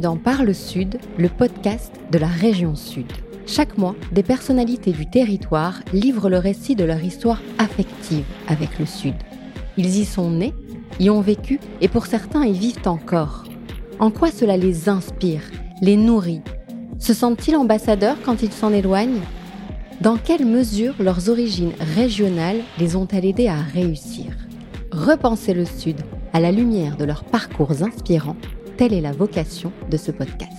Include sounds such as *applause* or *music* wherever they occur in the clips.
Dans Parle Sud, le podcast de la région Sud. Chaque mois, des personnalités du territoire livrent le récit de leur histoire affective avec le Sud. Ils y sont nés, y ont vécu et pour certains y vivent encore. En quoi cela les inspire, les nourrit? Se sentent-ils ambassadeurs quand ils s'en éloignent? Dans quelle mesure leurs origines régionales les ont-elles aidés à réussir? Repenser le Sud à la lumière de leurs parcours inspirants Telle est la vocation de ce podcast.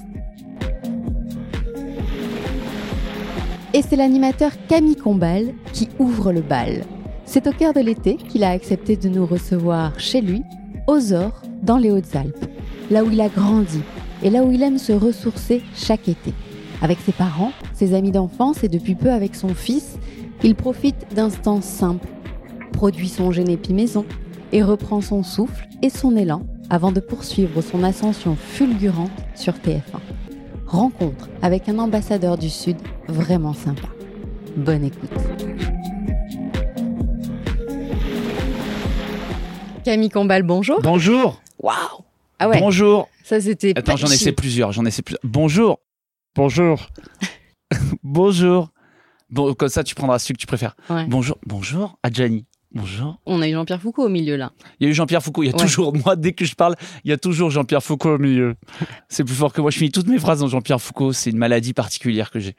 Et c'est l'animateur Camille Combal qui ouvre le bal. C'est au cœur de l'été qu'il a accepté de nous recevoir chez lui, aux Ors, dans les Hautes-Alpes, là où il a grandi et là où il aime se ressourcer chaque été. Avec ses parents, ses amis d'enfance et depuis peu avec son fils, il profite d'instants simples, produit son génépi maison et reprend son souffle et son élan avant de poursuivre son ascension fulgurante sur TF1. Rencontre avec un ambassadeur du Sud vraiment sympa. Bonne écoute. Camille Combal, bonjour. Bonjour. Waouh. Ah ouais. Bonjour. Ça c'était. Attends, j'en essaie plusieurs. J'en essaie plusieurs. Bonjour. Bonjour. *laughs* Bonjour. Bon, comme ça, tu prendras celui que tu préfères. Ouais. Bonjour. Bonjour. Adjani. Bonjour. On a eu Jean-Pierre Foucault au milieu là. Il y a eu Jean-Pierre Foucault. Il y a Ouais. toujours, moi, dès que je parle, il y a toujours Jean-Pierre Foucault au milieu. C'est plus fort que moi. Je finis toutes mes phrases dans Jean-Pierre Foucault. C'est une maladie particulière que j'ai.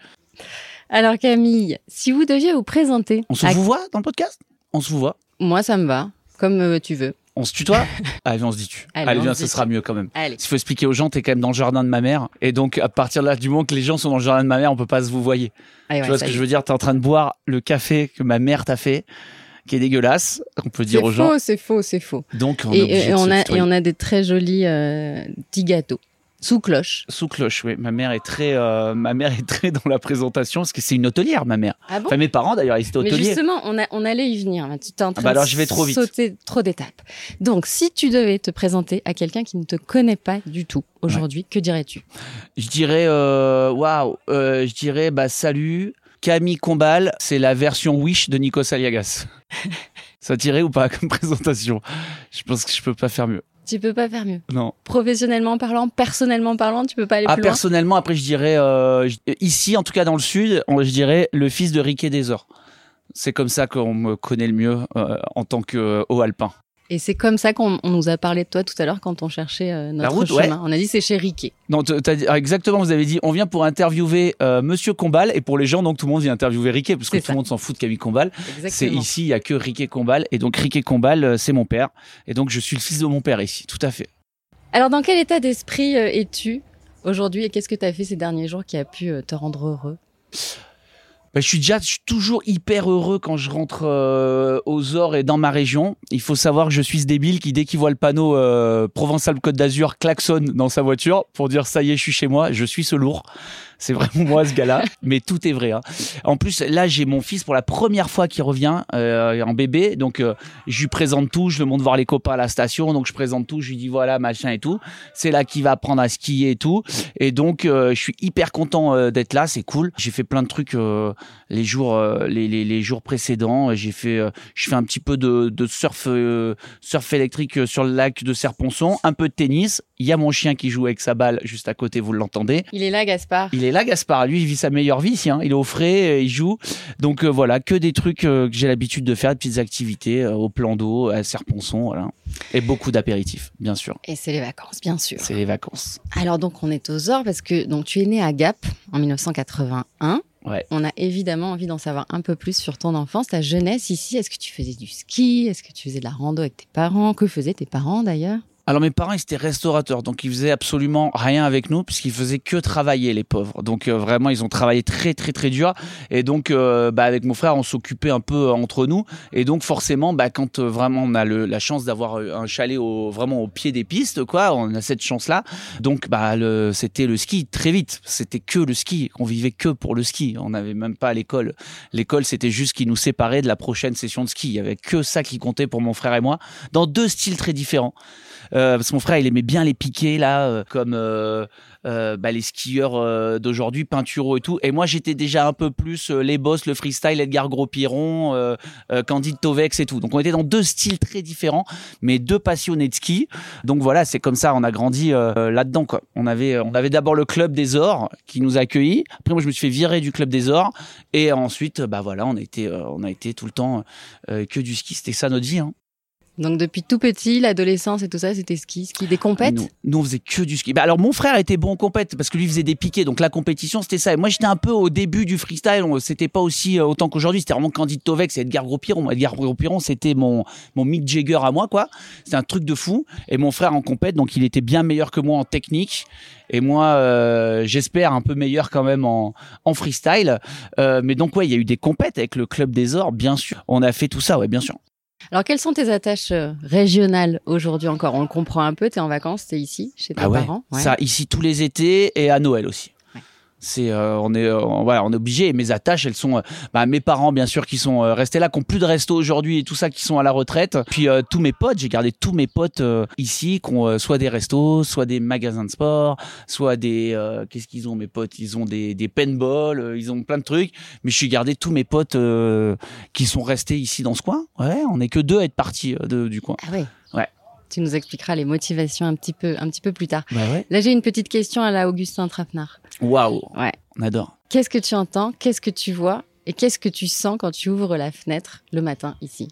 Alors Camille, si vous deviez vous présenter. On se à- vous voit dans le podcast? On se vous voit Moi ça me va, comme euh, tu veux. On se tutoie? *laughs* Allez, on se dit tu. Allez, Allez, ce dit sera mieux quand même. Allez. S'il faut expliquer aux gens, t'es quand même dans le jardin de ma mère. Et donc, à partir de là, du moment que les gens sont dans le jardin de ma mère, on peut pas se vous voyer. Allez, Tu ouais, vois ce ça que je veux dire? T'es en train de boire le café que ma mère t'a fait, qui est dégueulasse, on peut dire C'est aux gens. faux, c'est faux, c'est faux. Donc, on est Et, obligé et on a, et on a des très jolis euh, petits gâteaux sous cloche. Sous cloche, oui. Ma mère est très, euh, ma mère est très dans la présentation, parce que c'est une hôtelière, ma mère. Ah bon Enfin, mes parents d'ailleurs, ils étaient Mais hôteliers. justement, on, a, on allait y venir. Tu t'es en train bah alors, de je vais trop vite. sauter trop d'étapes. Donc, si tu devais te présenter à quelqu'un qui ne te connaît pas du tout aujourd'hui, que dirais-tu? Je dirais, euh, waouh, euh, je dirais, bah salut, Camille Combal, c'est la version Wish de Nikos Aliagas. *laughs* Ça tirait ou pas comme présentation? Je pense que je peux pas faire mieux. Tu peux pas faire mieux. Non. Professionnellement parlant, personnellement parlant, tu peux pas aller Ah, plus loin? personnellement, après, je dirais, euh, ici, en tout cas dans le sud, je dirais le fils de Riquet des Ors. C'est comme ça qu'on me connaît le mieux euh, en tant que euh, haut alpin. Et c'est comme ça qu'on on nous a parlé de toi tout à l'heure quand on cherchait euh, notre route, chemin. ouais. On a dit c'est chez Riquet. Non, dit- ah, exactement, vous avez dit, on vient pour interviewer euh, Monsieur Combal, et pour les gens, donc tout le monde vient interviewer Riquet, parce que tout le monde s'en fout de Camille Combal. C'est ici, il y a que Riquet Combal, et donc Riquet Combal, euh, c'est mon père, et donc je suis le fils de mon père ici, tout à fait. Alors, dans quel état d'esprit es-tu aujourd'hui? Et qu'est-ce que tu as fait ces derniers jours qui a pu te rendre heureux? Bah, je suis déjà je suis toujours hyper heureux quand je rentre euh, aux Ors et dans ma région. Il faut savoir que je suis ce débile qui, dès qu'il voit le panneau euh, Provençal-Côte d'Azur, klaxonne dans sa voiture pour dire ça y est, je suis chez moi, je suis ce lourd. C'est vraiment moi ce gars-là, *laughs* mais tout est vrai. hein. En plus, là, j'ai mon fils pour la première fois qui revient euh, en bébé, donc euh, je lui présente tout, je le monte voir les copains à la station, donc je présente tout, je lui dis voilà machin et tout. C'est là qu'il va apprendre à skier et tout, et donc euh, je suis hyper content d'être là, c'est cool. J'ai fait plein de trucs les jours les, les, les jours précédents. J'ai fait je fais un petit peu de, de surf surf électrique sur le lac de Serponçon, un peu de tennis. Il y a mon chien qui joue avec sa balle juste à côté, vous l'entendez. Il est là, Gaspard. Il est là, Gaspard. Lui, il vit sa meilleure vie hein. Il est au frais, euh, il joue. Donc euh, voilà, que des trucs euh, que j'ai l'habitude de faire, des petites activités au plan d'eau, à Serponçon, voilà. Et beaucoup d'apéritifs, bien sûr. Et c'est les vacances, bien sûr. C'est les vacances. Alors donc on est aux Ors parce que donc tu es né à Gap en 1981. Ouais. On a évidemment envie d'en savoir un peu plus sur ton enfance, ta jeunesse ici. Est-ce que tu faisais du ski? Est-ce que tu faisais de la rando avec tes parents? Que faisaient tes parents d'ailleurs? Alors mes parents ils étaient restaurateurs, donc ils faisaient absolument rien avec nous puisqu'ils faisaient que travailler les pauvres. Donc euh, vraiment ils ont travaillé très très très dur et donc euh, bah, avec mon frère on s'occupait un peu euh, entre nous et donc forcément bah, quand vraiment on a le, la chance d'avoir un chalet au, vraiment au pied des pistes quoi, on a cette chance là. Donc bah c'était le ski très vite, c'était que le ski, on vivait que pour le ski, on n'avait même pas l'école. L'école c'était juste qui nous séparait de la prochaine session de ski, il y avait que ça qui comptait pour mon frère et moi dans deux styles très différents. Euh, parce que mon frère, il aimait bien les piquets là, euh, comme euh, bah, les skieurs d'aujourd'hui, Pinturo et tout. Et moi, j'étais déjà un peu plus les boss, le freestyle, Edgar Gros-Piron, Candide Tovex et tout. Donc on était dans deux styles très différents, mais deux passionnés de ski. Donc voilà, c'est comme ça, on a grandi là-dedans. Quoi. On avait, on avait d'abord le club des Ors qui nous a accueillis. Après, moi, je me suis fait virer du club des Ors, et ensuite, bah voilà, on a été, on a été tout le temps que du ski. C'était ça notre vie. Hein. Donc depuis tout petit, l'adolescence et tout ça, c'était ski, ski des compètes. Nous, nous, on faisait que du ski. Bah, alors mon frère était bon en compète parce que lui faisait des piquets, donc la compétition c'était ça. Et moi j'étais un peu au début du freestyle, c'était pas aussi euh, autant qu'aujourd'hui. C'était vraiment Candide Tovex et Edgar Gros-Piron. Edgar Gros-Piron c'était mon mon Mick Jagger à moi quoi. C'était un truc de fou. Et mon frère en compète, donc il était bien meilleur que moi en technique. Et moi, euh, j'espère un peu meilleur quand même en, en freestyle. Euh, mais donc ouais, il y a eu des compètes avec le club des Ors, bien sûr. On a fait tout ça, ouais, bien sûr. Alors quelles sont tes attaches euh, régionales aujourd'hui encore? On le comprend un peu, t'es en vacances, t'es ici, chez tes Ah ouais, parents. Ouais. ça ici tous les étés et à Noël aussi. C'est euh, on est euh, voilà, on est obligé. Mes attaches, elles sont euh, bah, mes parents bien sûr qui sont euh, restés là, qui ont plus de resto aujourd'hui et tout ça, qui sont à la retraite. Puis euh, tous mes potes, j'ai gardé tous mes potes euh, ici, qui ont euh, soit des restos, soit des magasins de sport, soit des euh, qu'est-ce qu'ils ont mes potes? Ils ont des des paintball, ils ont plein de trucs. Mais je suis gardé tous mes potes euh, qui sont restés ici dans ce coin. Ouais, on est que deux à être partis de- du coin. Ah ouais. Ouais. Tu nous expliqueras les motivations un petit peu, un petit peu plus tard. Bah ouais. Là, j'ai une petite question à la Augustin Trapenard. Waouh. Ouais. On adore. Qu'est-ce que tu entends Qu'est-ce que tu vois Et qu'est-ce que tu sens quand tu ouvres la fenêtre le matin ici?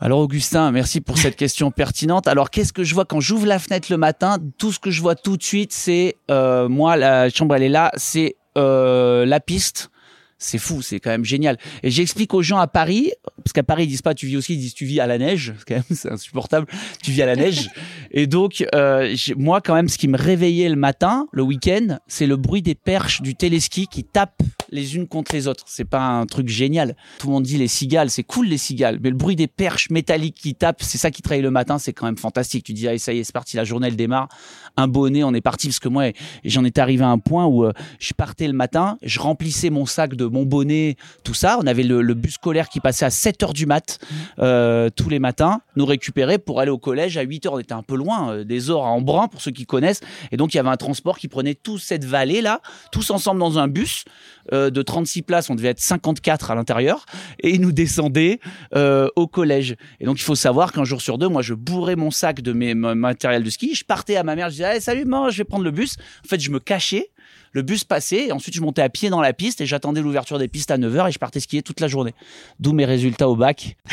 Alors Augustin, merci pour cette *laughs* question pertinente. Alors qu'est-ce que je vois quand j'ouvre la fenêtre le matin? Tout ce que je vois tout de suite, c'est euh, moi la chambre elle est là, c'est euh, la piste. C'est fou, c'est quand même génial. Et j'explique aux gens à Paris, parce qu'à Paris ils disent pas tu vis aussi, ils disent tu vis à la neige. C'est quand même *laughs* c'est insupportable. Tu vis à la neige. *laughs* Et donc euh, moi quand même, ce qui me réveillait le matin, le week-end, c'est le bruit des perches du téléski qui tapent les unes contre les autres. C'est pas un truc génial. Tout le monde dit les cigales, c'est cool les cigales, mais le bruit des perches métalliques qui tapent, c'est ça qui travaille le matin, c'est quand même fantastique. Tu dis, allez, ça y est, c'est parti, la journée elle démarre. Un bonnet, on est parti, parce que moi, j'en étais arrivé à un point où euh, je partais le matin, je remplissais mon sac de mon bonnet, tout ça. On avait le, bus scolaire qui passait à 7 heures du mat euh, tous les matins, nous récupérer pour aller au collège à 8 heures. On était un peu loin, euh, des Ors à Embrun, pour ceux qui connaissent. Et donc, il y avait un transport qui prenait toute cette vallée-là, tous ensemble dans un bus de 36 places, on devait être 54 à l'intérieur, et nous descendaient au collège. Et donc il faut savoir qu'un jour sur deux, moi je bourrais mon sac de mes mon matériel de ski, je partais à ma mère, Salut maman, je vais prendre le bus. En fait, je me cachais, le bus passait, et ensuite je montais à pied dans la piste et j'attendais l'ouverture des pistes à 9h et je partais skier toute la journée. D'où mes résultats au bac. *laughs*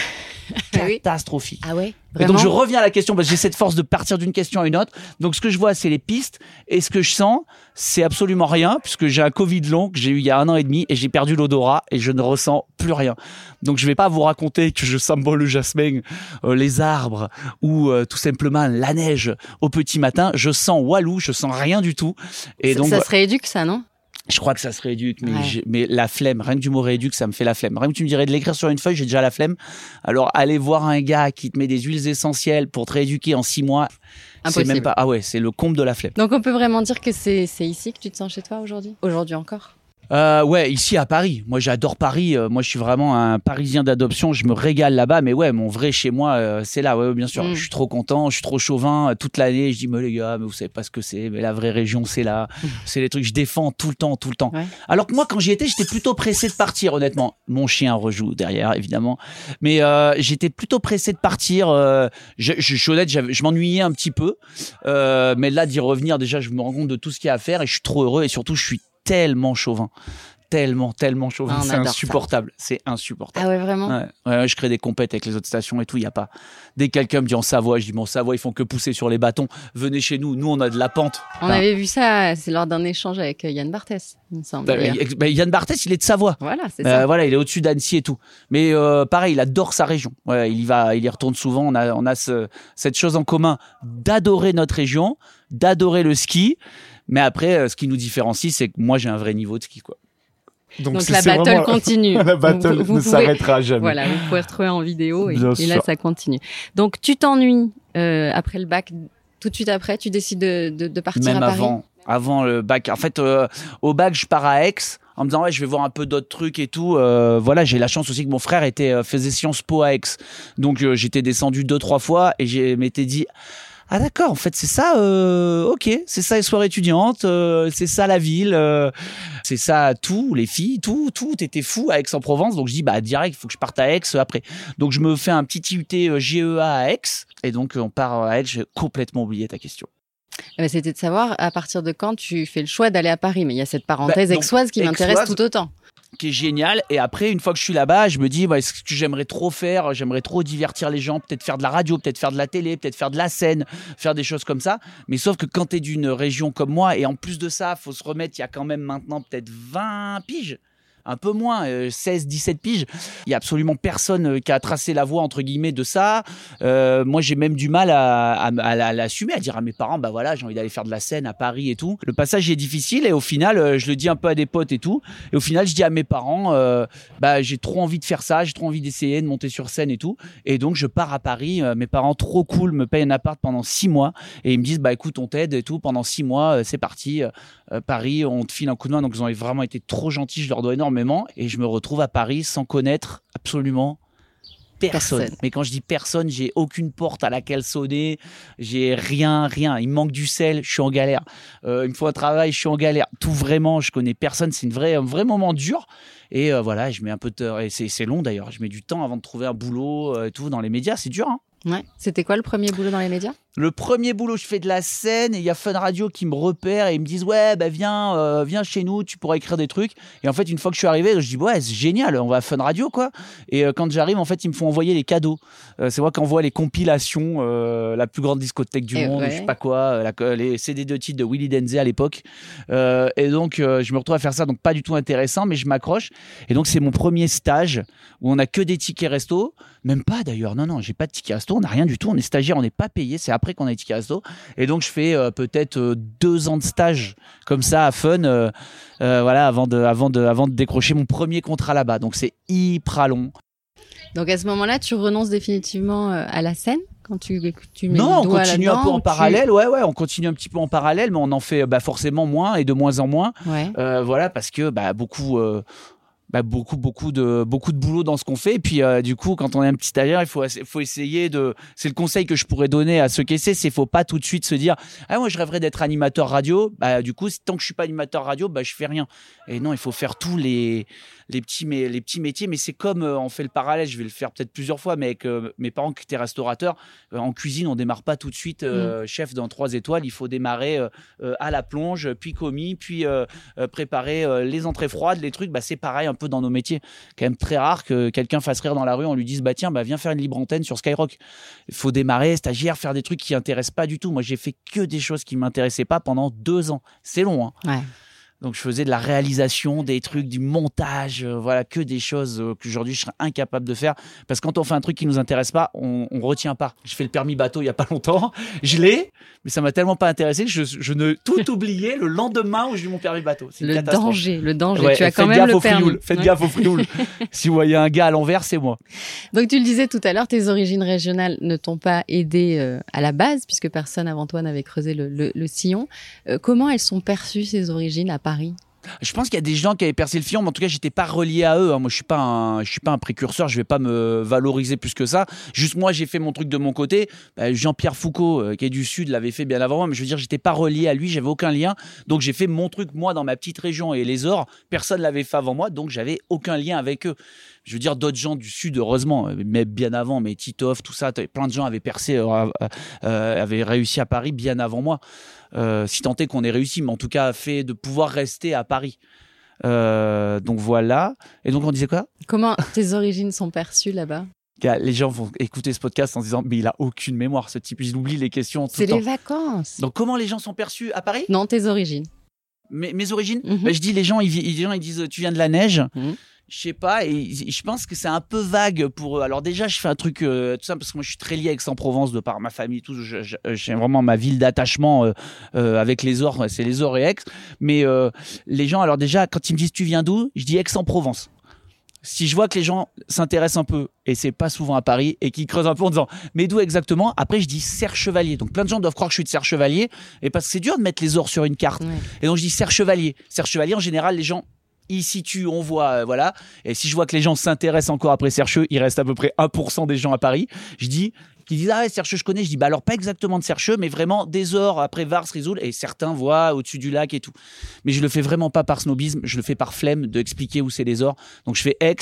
Oui. Catastrophique. Ah ouais Et donc je reviens à la question parce que j'ai cette force de partir d'une question à une autre. Donc ce que je vois c'est les pistes et ce que je sens c'est absolument rien puisque j'ai un Covid long que j'ai eu il y a un an et demi et j'ai perdu l'odorat et je ne ressens plus rien. Donc je vais pas vous raconter que je sens le jasmin, euh, les arbres ou euh, tout simplement la neige au petit matin. Je sens Walou, je sens rien du tout. Et ça, donc ça rééduque ça, non? Je crois que ça se rééduque, mais, Ouais. j'ai- mais la flemme, rien que du mot rééduque, ça me fait la flemme. Rien que tu me dirais de l'écrire sur une feuille, j'ai déjà la flemme. Alors, aller voir un gars qui te met des huiles essentielles pour te rééduquer en six mois, c'est même pas. Ah ouais, c'est le comble de la flemme. Donc on peut vraiment dire que c'est c'est ici que tu te sens chez toi aujourd'hui? Aujourd'hui encore Euh, ouais, ici à Paris. Moi, j'adore Paris. Euh, moi, je suis vraiment un Parisien d'adoption. Je me régale là-bas. Mais ouais, mon vrai chez moi, euh, c'est là. Ouais, ouais, bien sûr. Mm. Je suis trop content. Je suis trop chauvin. Euh, Toute l'année, je dis, mais les gars, mais vous savez pas ce que c'est. Mais la vraie région, c'est là. C'est les trucs que je défends tout le temps, tout le temps. Ouais. Alors que moi, quand j'y étais, j'étais plutôt pressé de partir, honnêtement. Mon chien rejoue derrière, évidemment. Mais euh, j'étais plutôt pressé de partir. Euh, je, je, je suis honnête, je m'ennuyais un petit peu. Euh, mais là, d'y revenir, déjà, je me rends compte de tout ce qu'il y a à faire et je suis trop heureux. Et surtout, je suis tellement chauvin. Tellement, tellement chauvin. Ah, c'est insupportable. C'est insupportable. Ah ouais, vraiment Ouais, ouais, ouais, je crée des compètes avec les autres stations et tout. Il y a pas. Dès que quelqu'un me dit en Savoie, je dis en Savoie, ils font que pousser sur les bâtons. Venez chez nous. Nous, on a de la pente. On Enfin, avait vu ça, c'est lors d'un échange avec euh, Yann Barthès, il me semble. bah, bah, Yann Barthès, il est de Savoie. Voilà, c'est Euh, ça. voilà, il est au-dessus d'Annecy et tout. Mais euh, pareil, il adore sa région. Ouais, il y va, il y retourne souvent. On a, on a ce- cette chose en commun d'adorer notre région, d'adorer le ski. Mais après, euh, ce qui nous différencie, c'est que moi, j'ai un vrai niveau de ski, quoi. Donc c'est- la battle vraiment- continue. *laughs* La battle Vous- vous ne s'arrêtera jamais. Voilà, vous pouvez retrouver en vidéo et, et là ça continue. Donc tu t'ennuies euh, après le bac, tout de suite après, tu décides de, de, de partir Même à Paris. avant, avant le bac. En fait, euh, au bac, je pars à Aix en me disant ouais, je vais voir un peu d'autres trucs et tout. Euh, voilà, j'ai la chance aussi que mon frère était euh, faisait Sciences Po à Aix, donc euh, j'étais descendu deux trois fois et j'ai m'étais dit Ah d'accord, en fait c'est ça, euh, ok, c'est ça les soirées étudiantes, euh, c'est ça la ville, euh, c'est ça tout, les filles, tout, tout était fou à Aix-en-Provence. Donc je dis bah direct, il faut que je parte à Aix après. Donc je me fais un petit IUT GEA à Aix et donc on part à Aix. J'ai complètement oublié ta question. Eh ben, C'était de savoir à partir de quand tu fais le choix d'aller à Paris. Mais il y a cette parenthèse bah, aixoise qui m'intéresse tout autant qui est génial. Et après, une fois que je suis là-bas, je me dis, bah, ce que j'aimerais trop faire J'aimerais trop divertir les gens, peut-être faire de la radio, peut-être faire de la télé, peut-être faire de la scène, faire des choses comme ça. Mais sauf que quand tu es d'une région comme moi, et en plus de ça, faut se remettre, il y a quand même maintenant peut-être 20 piges un peu moins, 16, euh, 17 piges. Il y a absolument personne euh, qui a tracé la voie entre guillemets de ça. Euh, moi, j'ai même du mal à, à, l'assumer, à dire à mes parents, bah voilà, j'ai envie d'aller faire de la scène à Paris et tout. Le passage est difficile et au final, je le dis un peu à des potes et tout. Et au final, je dis à mes parents, bah j'ai trop envie de faire ça, j'ai trop envie d'essayer de monter sur scène et tout. Et donc, je pars à Paris. mes parents, trop cool, me payent un appart pendant six mois et ils me disent, bah écoute, on t'aide et tout pendant six mois, c'est parti. Paris, on te file un coup de main. Donc, ils ont vraiment été trop gentils. Je leur dois énormément et je me retrouve à Paris sans connaître absolument Personne. Mais quand je dis personne, j'ai aucune porte à laquelle sonner, j'ai rien, rien. Il me manque du sel, je suis en galère. Euh, il me faut un travail, je suis en galère. Tout vraiment, je connais personne. C'est une vraie, un vrai moment dur. Et euh, voilà, je mets un peu de, et c'est long d'ailleurs. Je mets du temps avant de trouver un boulot euh, et tout dans les médias. C'est dur. Hein ouais. C'était quoi le premier boulot dans les médias? Le premier boulot, je fais de la scène et il y a Fun Radio qui me repère et ils me disent ouais bah viens euh, viens chez nous, tu pourras écrire des trucs. Et en fait une fois que je suis arrivé, je dis ouais c'est génial, on va à Fun Radio quoi. Et euh, quand j'arrive en fait ils me font envoyer les cadeaux. Euh, c'est moi qui envoie les compilations, la plus grande discothèque du monde, je sais pas quoi, les CD de titres de Willy Denze à l'époque. et donc je me retrouve à faire ça, donc pas du tout intéressant, mais je m'accroche. Et donc c'est mon premier stage où on a que des tickets resto, même pas d'ailleurs. Non non, j'ai pas de tickets resto, on n'a rien du tout. On est stagiaire, on n'est pas payé. C'est après qu'on a été resto. Et donc, je fais euh, peut-être euh, deux ans de stage comme ça à Fun, euh, voilà, avant de, avant, de, avant de décrocher mon premier contrat là-bas. Donc, c'est hyper long. Donc, à ce moment-là, tu renonces définitivement à la scène quand tu, tu mets Non, on continue un peu en parallèle. Ouais, ouais, on continue un petit peu en parallèle, mais on en fait bah, forcément moins et de moins en moins. voilà, parce que bah, beaucoup bah, beaucoup beaucoup de beaucoup de boulot dans ce qu'on fait. Et puis euh, du coup quand on est un petit stagiaire il faut faut essayer de c'est le conseil que je pourrais donner à ceux qui essaient c'est faut pas tout de suite se dire ah moi je rêverais d'être animateur radio. Bah du coup tant que je suis pas animateur radio bah je fais rien et non il faut faire tous les les petits mais les petits métiers. Mais c'est comme euh, on fait le parallèle je vais le faire peut-être plusieurs fois mais avec euh, mes parents qui étaient restaurateurs en cuisine on démarre pas tout de suite mm. chef dans trois étoiles. Il faut démarrer à la plonge puis commis puis préparer les entrées froides les trucs. Bah c'est pareil un dans nos métiers. Quand même très rare que quelqu'un fasse rire dans la rue, on lui dise bah tiens, bah viens faire une libre antenne sur Skyrock. Faut démarrer, stagiaire, faire des trucs qui intéressent pas du tout. Moi, j'ai fait que des choses qui m'intéressaient pas pendant deux ans. C'est long. Hein. Donc je faisais de la réalisation, des trucs, du montage, euh, voilà, que des choses euh, qu'aujourd'hui je serais incapable de faire. Parce que quand on fait un truc qui nous intéresse pas, on, on retient pas. Je fais le permis bateau il y a pas longtemps, *laughs* je l'ai, mais ça m'a tellement pas intéressé que je, je ne tout oublié le lendemain où j'ai eu mon permis bateau. Le danger, le danger. tu as quand même le permis. Faites gaffe au frioul. *laughs* si vous voyez un gars à l'envers, c'est moi. Donc tu le disais tout à l'heure, tes origines régionales ne t'ont pas aidé euh, à la base puisque personne avant toi n'avait creusé le, le, sillon. comment elles sont perçues ces origines à Je pense qu'il y a des gens qui avaient percé le filon, mais en tout cas, j'étais pas relié à eux. Hein. Moi, je suis pas un, je suis pas un précurseur. Je vais pas me valoriser plus que ça. Juste moi, j'ai fait mon truc de mon côté. Bah, Jean-Pierre Foucault, euh, qui est du sud, l'avait fait bien avant moi. Mais je veux dire, j'étais pas relié à lui. J'avais aucun lien. Donc, j'ai fait mon truc moi dans ma petite région et les Ors. Personne l'avait fait avant moi, donc j'avais aucun lien avec eux je veux dire, d'autres gens du Sud, heureusement, mais bien avant, mais Titoff, tout ça, plein de gens avaient percé, euh, euh, avaient réussi à Paris bien avant moi. Euh, si tant est qu'on ait réussi, mais en tout cas, fait de pouvoir rester à Paris. donc voilà. Et donc on disait quoi? Comment tes origines sont perçues là-bas? Les gens vont écouter ce podcast en disant mais il a aucune mémoire ce type. Il oublie les questions c'est les vacances. Donc comment les gens sont perçus à Paris? Non tes origines. Mes, origines? Mhm. bah, je dis les gens ils, ils, disent tu viens de la neige. Mhm je sais pas et je pense que c'est un peu vague pour eux. Alors déjà je fais un truc euh, tout ça parce que moi je suis très lié avec Aix-en-Provence de par ma famille tout j'ai vraiment ma ville d'attachement euh, euh, avec les Ors c'est les Ors et Aix mais les gens alors déjà quand ils me disent tu viens d'où je dis Aix-en-Provence si je vois que les gens s'intéressent un peu, et c'est pas souvent à Paris, et qu'ils creusent un peu en disant, mais d'où exactement Après, je dis Serre Chevalier. Donc plein de gens doivent croire que je suis de Serre Chevalier, et parce que c'est dur de mettre les ors sur une carte. Et donc je dis Serre Chevalier. Serre Chevalier, en général, les gens il situe, on voit, euh, voilà. Et si je vois que les gens s'intéressent encore après Sercheux, il reste à peu près 1% des gens à Paris. Je dis, qui disent ah ouais Sercheux je connais je dis bah alors pas exactement de Sercheux mais vraiment des ors après Vars Risoul et certains voient au-dessus du lac et tout mais je le fais vraiment pas par snobisme je le fais par flemme d'expliquer où c'est les ors donc je fais Aix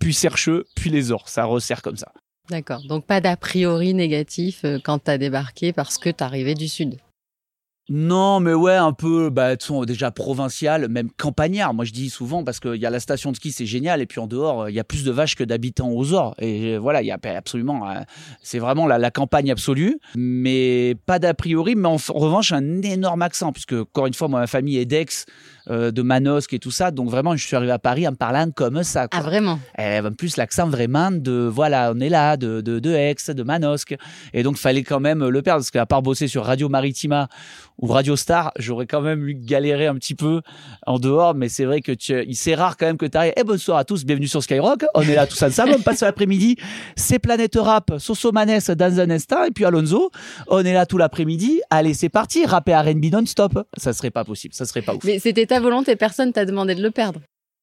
puis Sercheux puis les ors ça resserre comme ça D'accord. Donc pas d'a priori négatif euh, quand t'as débarqué parce que t'arrivais du sud. Non, mais ouais, un peu, bah, déjà provincial, même campagnard. Moi, je dis souvent parce qu'il y a la station de ski, c'est génial, et puis en dehors, il y a plus de vaches que d'habitants aux ors. Et euh, voilà, il y a absolument, euh, c'est vraiment la, la, campagne absolue, mais pas d'a priori, mais en, en, revanche, un énorme accent, puisque encore une fois, moi, ma famille est d'Aix, euh, de Manosque et tout ça. Donc vraiment, je suis arrivé à Paris en parlant comme ça. Quoi. Ah vraiment? Et En plus, l'accent vraiment de, voilà, on est là, de, de, de Aix, de Manosque. Et donc, fallait quand même le perdre, parce qu'à part bosser sur Radio Maritima ou Radio Star, j'aurais quand même eu galéré un petit peu en dehors. Mais c'est vrai que c'est rare quand même que tu arrives. Eh, bonsoir à tous, bienvenue sur Skyrock. On est là tous ensemble, on passe l'après-midi. C'est Planète Rap, Soso Manès dans un instant, et puis Alonso. On est là tout l'après-midi. Allez, c'est parti, rapper R&B non-stop. Ça serait pas possible, ça serait pas ouf. Mais c'était ta volonté, personne t'a demandé de le perdre.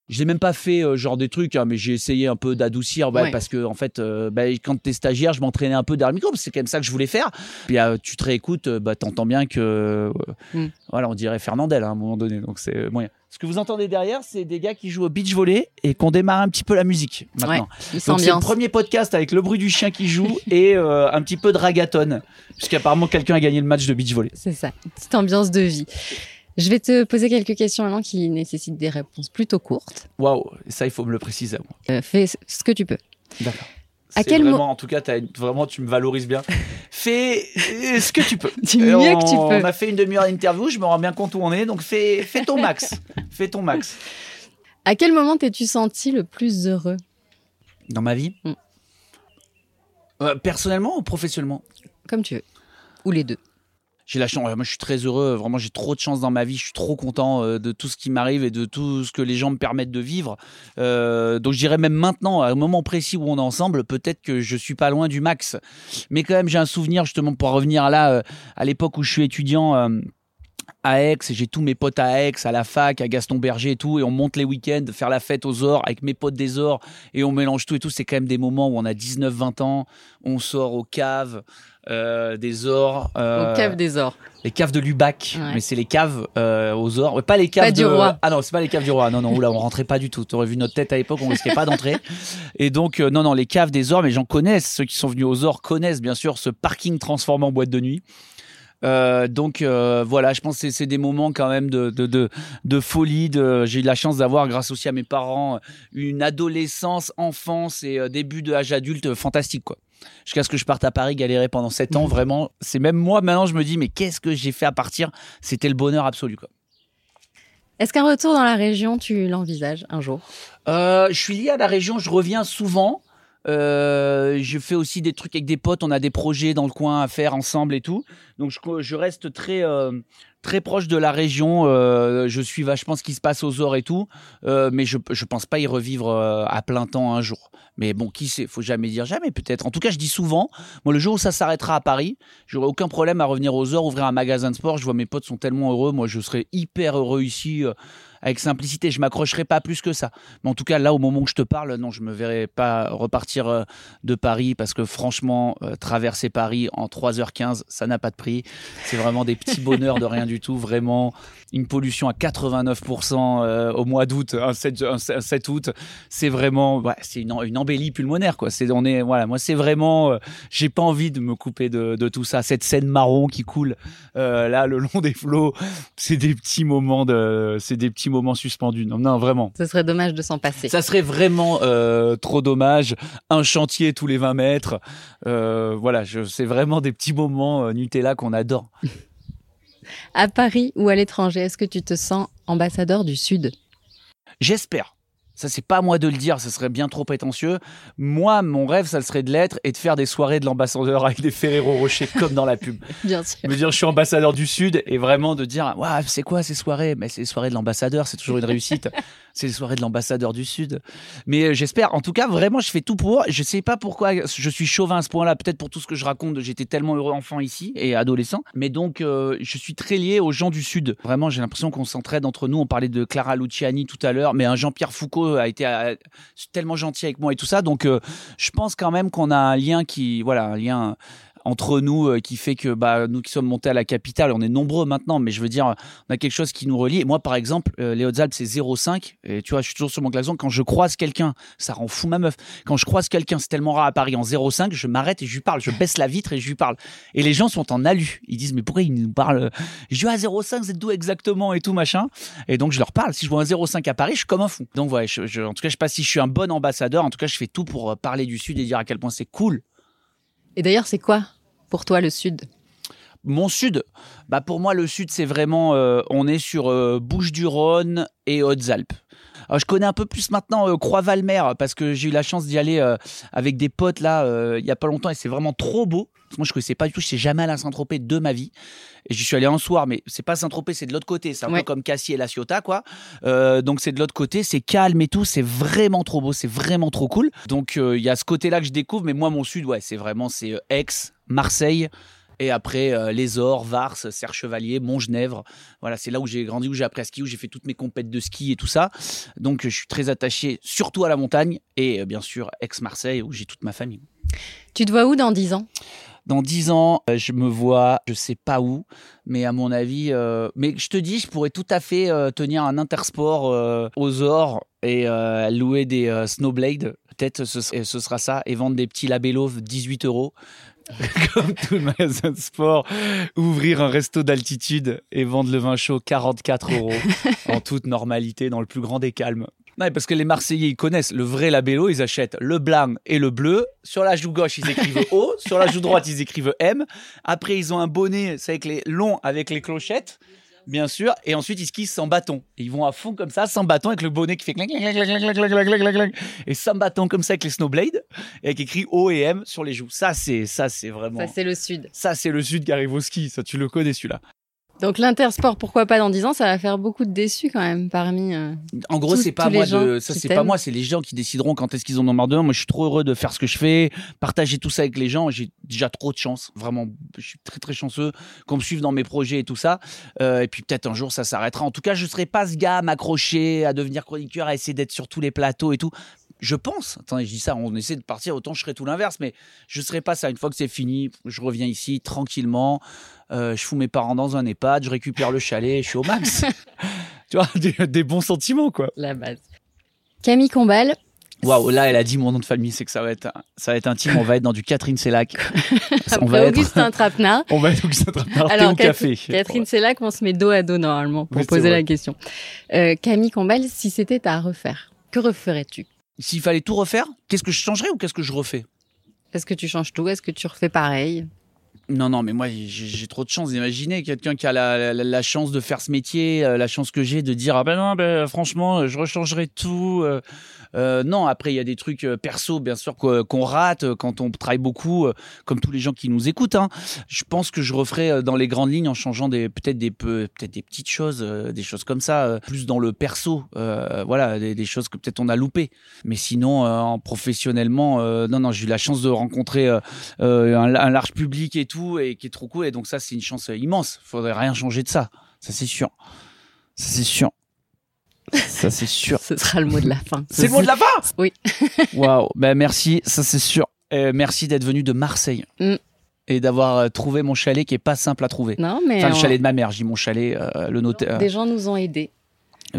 Je n'ai même pas fait euh, genre des trucs, hein, mais j'ai essayé un peu d'adoucir bah, parce que en fait, euh, bah, quand t'es stagiaire, je m'entraînais un peu derrière le micro, c'est quand même ça que je voulais faire. Puis euh, tu te réécoutes, bah, t'entends bien que mm. voilà, on dirait Fernandel hein, à un moment donné, donc c'est moyen. Ce que vous entendez derrière, c'est des gars qui jouent au beach volley et qu'on démarre un petit peu la musique maintenant. donc c'est le premier podcast avec le bruit du chien qui joue *laughs* et un petit peu de ragaton, puisqu'apparemment quelqu'un a gagné le match de beach volley. C'est ça, petite ambiance de vie. Je vais te poser quelques questions maintenant qui nécessitent des réponses plutôt courtes. Waouh, ça il faut me le préciser. Euh, fais ce que tu peux. D'accord. À quel moment, en tout cas, as, vraiment, tu me valorises bien. *laughs* fais euh, ce que tu peux. *laughs* du mieux que tu peux. On a fait une demi-heure d'interview, je me rends bien compte où on est, donc fais, fais ton max. *laughs* fais ton max. À quel moment t'es-tu senti le plus heureux? Dans ma vie? Mm. euh, Personnellement ou professionnellement? Comme tu veux. Ou les deux j'ai la chance. Moi, je suis très heureux. Vraiment, j'ai trop de chance dans ma vie. Je suis trop content euh, de tout ce qui m'arrive et de tout ce que les gens me permettent de vivre. Euh, donc, je dirais même maintenant, à un moment précis où on est ensemble, peut-être que je suis pas loin du max. Mais quand même, j'ai un souvenir justement pour revenir là, euh, à l'époque où je suis étudiant à Aix, j'ai tous mes potes à Aix, à la fac, à Gaston Berger et tout, et on monte les week-ends, faire la fête aux Ors avec mes potes des Ors, et on mélange tout et tout. C'est quand même des moments où on a 19-20 ans, on sort aux caves, euh, des ors. Euh, aux caves des ors. Les caves de Lubac, mais c'est les caves euh, aux ors. Pas les caves du roi. Ah non, c'est pas les caves du roi. Non, non, là, on rentrait pas du tout. T'aurais vu notre tête à l'époque, on risquait pas d'entrer. Et donc, non, non, les caves des ors, mais j'en connais. Ceux qui sont venus aux ors connaissent bien sûr ce parking transformé en boîte de nuit. Euh, donc euh, voilà, je pense que c'est des moments quand même de, de, de, de folie. J'ai eu la chance d'avoir, grâce aussi à mes parents, une adolescence, enfance et euh, début de âge adulte fantastique. quoi jusqu'à ce que je parte à Paris galérer pendant 7 ans. Vraiment, c'est même moi maintenant, je me dis, mais qu'est-ce que j'ai fait à partir? C'était le bonheur absolu. Quoi. Est-ce qu'un retour dans la région, tu l'envisages un jour? Euh, Je suis lié à la région, je reviens souvent. Euh, je fais aussi des trucs avec des potes. On a des projets dans le coin à faire ensemble et tout. Donc je, reste très euh, très proche de la région. Euh, je suis vachement ce qui se passe aux ors et tout. Mais je je pense pas y revivre à plein temps un jour. Mais bon, qui sait Faut jamais dire jamais. Peut-être. En tout cas, je dis souvent. Moi, le jour où ça s'arrêtera à Paris, j'aurai aucun problème à revenir aux ors, ouvrir un magasin de sport. Je vois mes potes sont tellement heureux. Moi, je serais hyper heureux ici avec simplicité. Je m'accrocherai pas plus que ça. Mais en tout cas, là, au moment où je te parle, non, je me verrai pas repartir euh, de Paris parce que franchement, euh, traverser Paris en 3h15, ça n'a pas de prix. C'est vraiment des petits bonheurs de rien du tout. Vraiment, une pollution à 89% euh, au mois d'août, un 7, août, c'est vraiment, c'est une, une, embellie pulmonaire, quoi. C'est, on est, voilà, moi, c'est vraiment, j'ai pas envie de me couper de, de, tout ça. Cette scène marron qui coule là le long des flots, c'est des petits moments de, c'est des petits moment suspendu. Non, non, vraiment. Ce serait dommage de s'en passer. Ça serait vraiment euh, trop dommage. Un chantier tous les 20 mètres. Euh, voilà, c'est vraiment des petits moments euh, Nutella qu'on adore. à Paris ou à l'étranger, est-ce que tu te sens ambassadeur du Sud? J'espère. Ça, c'est pas à moi de le dire, ça serait bien trop prétentieux. Moi, mon rêve, ça serait de l'être et de faire des soirées de l'ambassadeur avec des Ferrero Rocher *laughs* comme dans la pub. bien sûr. Me dire, je suis ambassadeur du Sud et vraiment de dire, waouh, c'est quoi ces soirées? Mais c'est les soirées de l'ambassadeur, c'est toujours une réussite. C'est les soirées de l'ambassadeur du Sud. Mais euh, j'espère. En tout cas, vraiment, je fais tout pour. Je sais pas pourquoi je suis chauvin à ce point-là. Peut-être pour tout ce que je raconte. J'étais tellement heureux enfant ici et adolescent. Mais donc, euh, je suis très lié aux gens du Sud. Vraiment, j'ai l'impression qu'on s'entraide entre nous. On parlait de Clara Luciani tout à l'heure, mais un Jean-Pierre Foucault a été euh, tellement gentil avec moi et tout ça. Donc, je pense quand même qu'on a un lien qui, voilà, un lien entre nous euh, qui fait que bah, nous qui sommes montés à la capitale, on est nombreux maintenant, mais je veux dire, on a quelque chose qui nous relie. Et moi, par exemple, euh, les Hautes-Alpes, c'est 0,5. Et tu vois, je suis toujours sur mon klaxon. Quand je croise quelqu'un, ça rend fou ma meuf. Quand je croise quelqu'un, c'est tellement rare à Paris en 0,5, je m'arrête et je lui parle. Je baisse la vitre et je lui parle. Et les gens sont en alu. Ils disent, mais pourquoi ils nous parlent? Je dis, ah, 0,5, c'est d'où exactement et tout, machin. Et donc, je leur parle. Si je vois un 0,5 à Paris, je suis comme un fou. Donc, voilà, je, en tout cas, je sais pas si je suis un bon ambassadeur. En tout cas, je fais tout pour euh, parler du Sud et dire à quel point c'est cool. Et d'ailleurs, c'est quoi pour toi le Sud? Mon sud, bah pour moi le sud c'est vraiment, euh, on est sur euh, Bouches-du-Rhône et Hautes-Alpes. Je connais un peu plus maintenant euh, Croix-Valmer parce que j'ai eu la chance d'y aller avec des potes là il y a pas longtemps et c'est vraiment trop beau. Moi je connaissais pas du tout, je sais jamais allé à Saint-Tropez de ma vie. Et j'y suis allé un soir, mais c'est pas Saint-Tropez, c'est de l'autre côté. C'est un peu comme Cassis et La Ciotat, quoi. donc c'est de l'autre côté, c'est calme et tout, c'est vraiment trop beau, c'est vraiment trop cool. Donc il y a ce côté-là que je découvre, mais moi mon sud, ouais, c'est vraiment c'est Aix, Marseille. Et après, euh, Les Ors, Vars, Serre Chevalier, Montgenèvre. Voilà, c'est là où j'ai grandi, où j'ai appris à skier, où j'ai fait toutes mes compètes de ski et tout ça. Donc, je suis très attaché surtout à la montagne et euh, bien sûr, Aix-Marseille, où j'ai toute ma famille. Tu te vois où dans 10 ans? Dans 10 ans, euh, je me vois, je sais pas où, mais à mon avis, mais je te dis, je pourrais tout à fait tenir un intersport aux ors et louer des snowblades. Peut-être ce, ce, sera ça et vendre des petits labellos 18 euros. *laughs* comme tout le magasin de sport, ouvrir un resto d'altitude et vendre le vin chaud 44 euros *laughs* en toute normalité, dans le plus grand des calmes. Non, parce que les Marseillais, ils connaissent le vrai labello, ils achètent le blanc et le bleu. Sur la joue gauche, ils écrivent O. Sur la joue droite, ils écrivent M. Après, ils ont un bonnet, c'est avec les longs avec les clochettes bien sûr. Et ensuite, ils skient sans bâton. ils vont à fond comme ça, sans bâton, avec le bonnet qui fait et sans bâton comme ça avec les snowblades, et avec écrit O et M sur les joues. Ça, c'est ça, c'est vraiment. Ça, c'est le sud. Ça, c'est le sud qui arrive au ski. Ça, tu le connais celui-là. Donc l'intersport, pourquoi pas dans 10 ans, ça va faire beaucoup de déçus quand même parmi. Euh, en gros, c'est pas moi de, ça c'est pas moi, c'est les gens qui décideront quand est-ce qu'ils en ont marre de moi. Moi, je suis trop heureux de faire ce que je fais, partager tout ça avec les gens. J'ai déjà trop de chance, vraiment, je suis très très chanceux qu'on me suive dans mes projets et tout ça. Euh, et puis peut-être un jour ça s'arrêtera. En tout cas, je serai pas ce gars à m'accrocher, à devenir chroniqueur, à essayer d'être sur tous les plateaux et tout je pense, attendez, je dis ça, on essaie de partir, autant je serais tout l'inverse, mais je ne serai pas ça. Une fois que c'est fini, je reviens ici tranquillement, euh, je fous mes parents dans un EHPAD, je récupère le chalet, je suis au max. *laughs* tu vois, des, bons sentiments, quoi. La base. Camille Combal. Waouh, là, elle a dit mon nom de famille, c'est que ça va être, ça va être intime. On va être dans du Catherine Sellac. *laughs* on va Augustin *laughs* Trapenard. On va être Augustin Trapenard. Alors, café. Catherine Sellac, on se met dos à dos normalement pour poser la question. Euh, Camille Combal, si c'était à refaire, que referais-tu? S'il fallait tout refaire, qu'est-ce que je changerais ou qu'est-ce que je refais? Est-ce que tu changes tout? Est-ce que tu refais pareil? Non, non, mais moi, j'ai trop de chance d'imaginer quelqu'un qui a la, chance de faire ce métier, euh, la chance que j'ai de dire ah ben non, ben franchement, je rechangerai tout. Euh, euh, non, après, il y a des trucs euh, perso, bien sûr, qu'on rate euh, quand on travaille beaucoup, comme tous les gens qui nous écoutent. Hein. Je pense que je referai dans les grandes lignes en changeant des peut-être des peut-être des petites choses, des choses comme ça, plus dans le perso. voilà, des, choses que peut-être on a loupées. Mais sinon, en professionnellement, non, non, j'ai eu la chance de rencontrer un, un, large public et tout, et qui est trop cool. Et donc ça, c'est une chance immense. Faudrait rien changer de ça. Ça, c'est sûr. Ça, c'est sûr. Ça, c'est sûr. Ce sera le mot de la fin. C'est le mot de la fin? Oui. Waouh. Ben, merci, ça, c'est sûr. merci d'être venu de Marseille. Mm. Et d'avoir euh, trouvé mon chalet qui est pas simple à trouver. Non, mais. Enfin, le chalet de ma mère, j'ai mon chalet, euh, le notaire. Des gens nous ont aidés.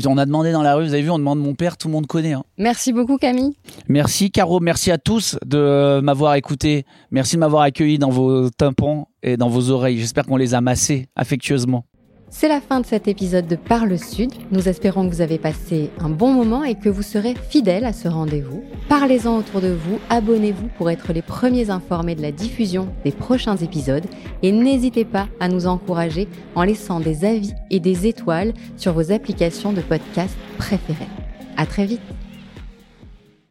On a demandé dans la rue, vous avez vu, on demande mon père, tout le monde connaît. Hein. Merci beaucoup Camille. Merci Caro, merci à tous de m'avoir écouté. Merci de m'avoir accueilli dans vos tympans et dans vos oreilles. J'espère qu'on les a massés affectueusement. C'est la fin de cet épisode de Parle Sud. Nous espérons que vous avez passé un bon moment et que vous serez fidèles à ce rendez-vous. Parlez-en autour de vous, abonnez-vous pour être les premiers informés de la diffusion des prochains épisodes et n'hésitez pas à nous encourager en laissant des avis et des étoiles sur vos applications de podcast préférées. À très vite!